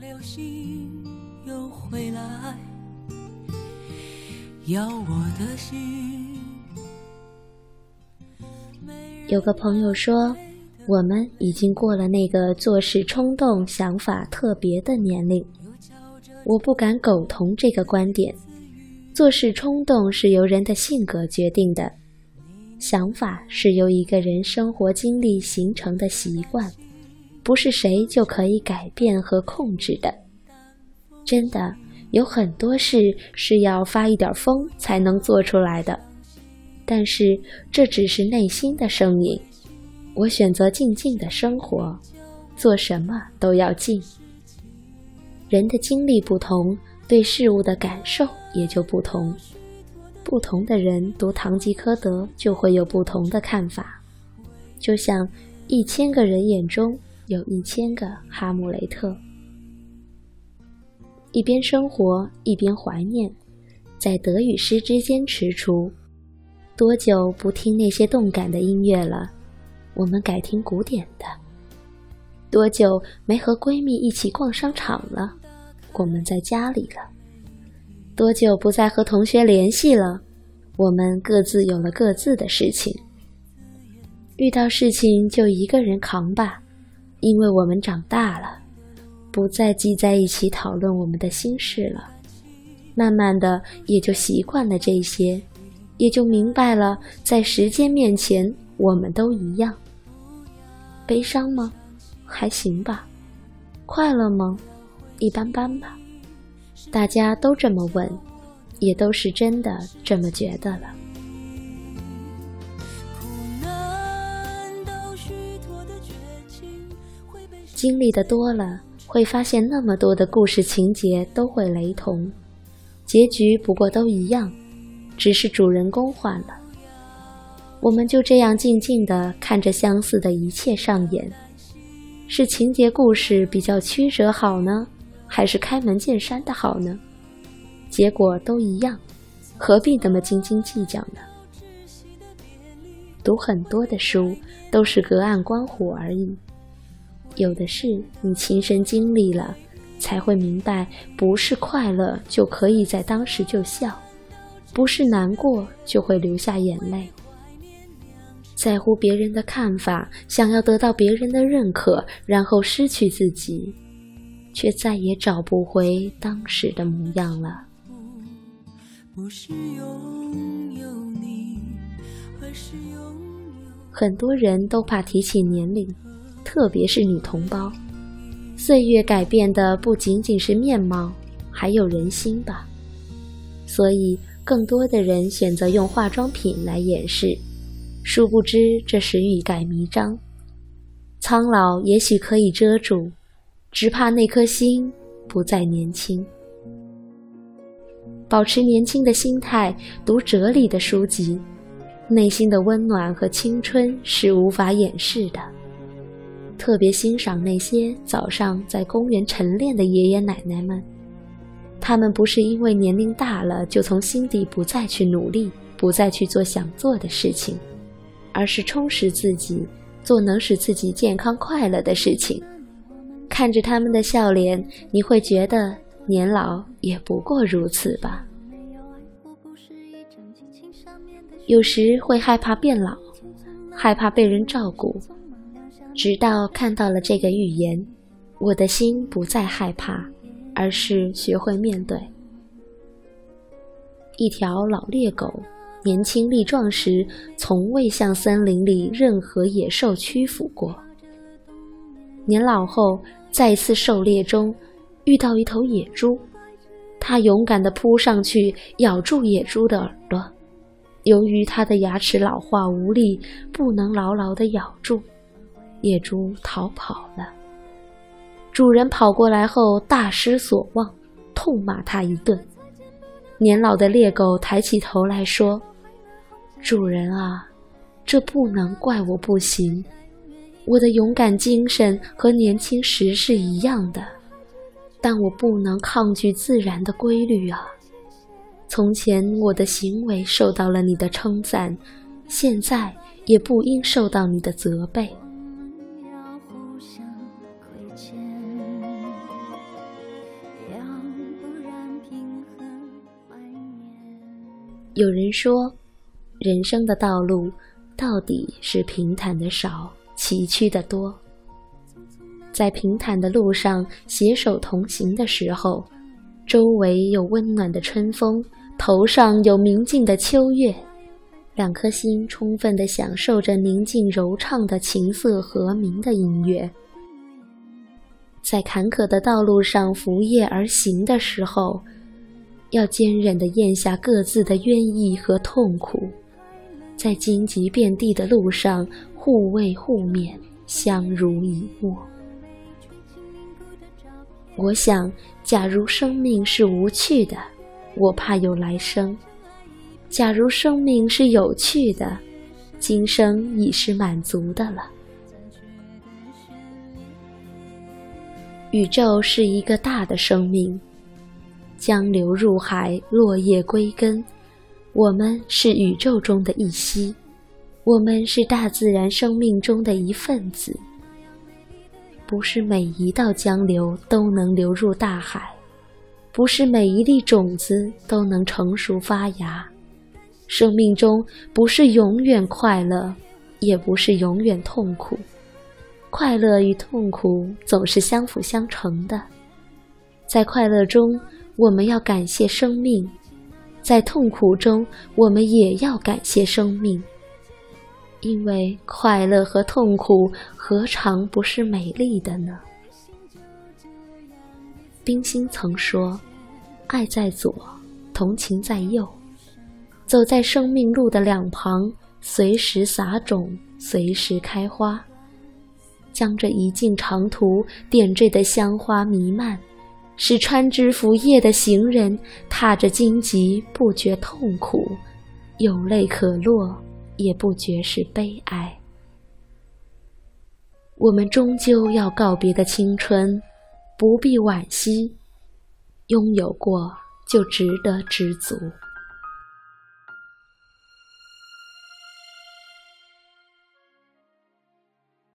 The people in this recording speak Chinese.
流星又回来，要我的心。有个朋友说，我们已经过了那个做事冲动、想法特别的年龄。我不敢苟同这个观点。做事冲动是由人的性格决定的，想法是由一个人生活经历形成的习惯，不是谁就可以改变和控制的。真的有很多事是要发一点疯才能做出来的。但是这只是内心的声音，我选择静静的生活，做什么都要静。人的经历不同，对事物的感受也就不同。不同的人读《堂吉诃德》就会有不同的看法，就像一千个人眼中有一千个哈姆雷特。一边生活一边怀念，在得与失之间踟蹰。多久不听那些动感的音乐了？我们改听古典的。多久没和闺蜜一起逛商场了？我们在家里了。多久不再和同学联系了？我们各自有了各自的事情。遇到事情就一个人扛吧，因为我们长大了，不再挤在一起讨论我们的心事了。慢慢的也就习惯了这些。也就明白了，在时间面前，我们都一样。悲伤吗？还行吧。快乐吗？一般般吧。大家都这么问，也都是真的这么觉得了。经历的多了，会发现那么多的故事情节都会雷同，结局不过都一样。只是主人公换了，我们就这样静静地看着相似的一切上演。是情节故事比较曲折好呢，还是开门见山的好呢？结果都一样，何必那么斤斤计较呢？读很多的书都是隔岸观火而已，有的是你亲身经历了，才会明白，不是快乐就可以在当时就笑。不是难过就会流下眼泪，在乎别人的看法，想要得到别人的认可，然后失去自己，却再也找不回当时的模样了。不是拥有你，而是拥有很多人都怕提起年龄，特别是女同胞。岁月改变的不仅仅是面貌，还有人心吧。所以。更多的人选择用化妆品来掩饰，殊不知这是欲盖弥彰。苍老也许可以遮住，只怕那颗心不再年轻。保持年轻的心态，读哲理的书籍，内心的温暖和青春是无法掩饰的。特别欣赏那些早上在公园晨练的爷爷奶奶们。他们不是因为年龄大了就从心底不再去努力，不再去做想做的事情，而是充实自己，做能使自己健康快乐的事情。看着他们的笑脸，你会觉得年老也不过如此吧。有时会害怕变老，害怕被人照顾，直到看到了这个预言，我的心不再害怕。而是学会面对。一条老猎狗，年轻力壮时，从未向森林里任何野兽屈服过。年老后，再次狩猎中，遇到一头野猪，它勇敢地扑上去，咬住野猪的耳朵。由于它的牙齿老化无力，不能牢牢地咬住，野猪逃跑了。主人跑过来后大失所望，痛骂他一顿。年老的猎狗抬起头来说：“主人啊，这不能怪我不行。我的勇敢精神和年轻时是一样的，但我不能抗拒自然的规律啊。从前我的行为受到了你的称赞，现在也不应受到你的责备。”有人说，人生的道路到底是平坦的少，崎岖的多。在平坦的路上携手同行的时候，周围有温暖的春风，头上有明净的秋月，两颗心充分地享受着宁静柔畅的琴瑟和鸣的音乐。在坎坷的道路上扶叶而行的时候，要坚韧地咽下各自的冤意和痛苦，在荆棘遍地的路上互慰互勉，相濡以沫。我想，假如生命是无趣的，我怕有来生；假如生命是有趣的，今生已是满足的了。宇宙是一个大的生命，江流入海，落叶归根。我们是宇宙中的一息，我们是大自然生命中的一份子。不是每一道江流都能流入大海，不是每一粒种子都能成熟发芽。生命中不是永远快乐，也不是永远痛苦。快乐与痛苦总是相辅相成的。在快乐中，我们要感谢生命；在痛苦中，我们也要感谢生命。因为快乐和痛苦何尝不是美丽的呢？冰心曾说：“爱在左，同情在右。走在生命路的两旁，随时撒种，随时开花，将这一径长途点缀的香花弥漫，使穿枝拂叶的行人踏着荆棘不觉痛苦，有泪可落。”也不觉是悲哀。我们终究要告别的青春，不必惋惜，拥有过就值得知足。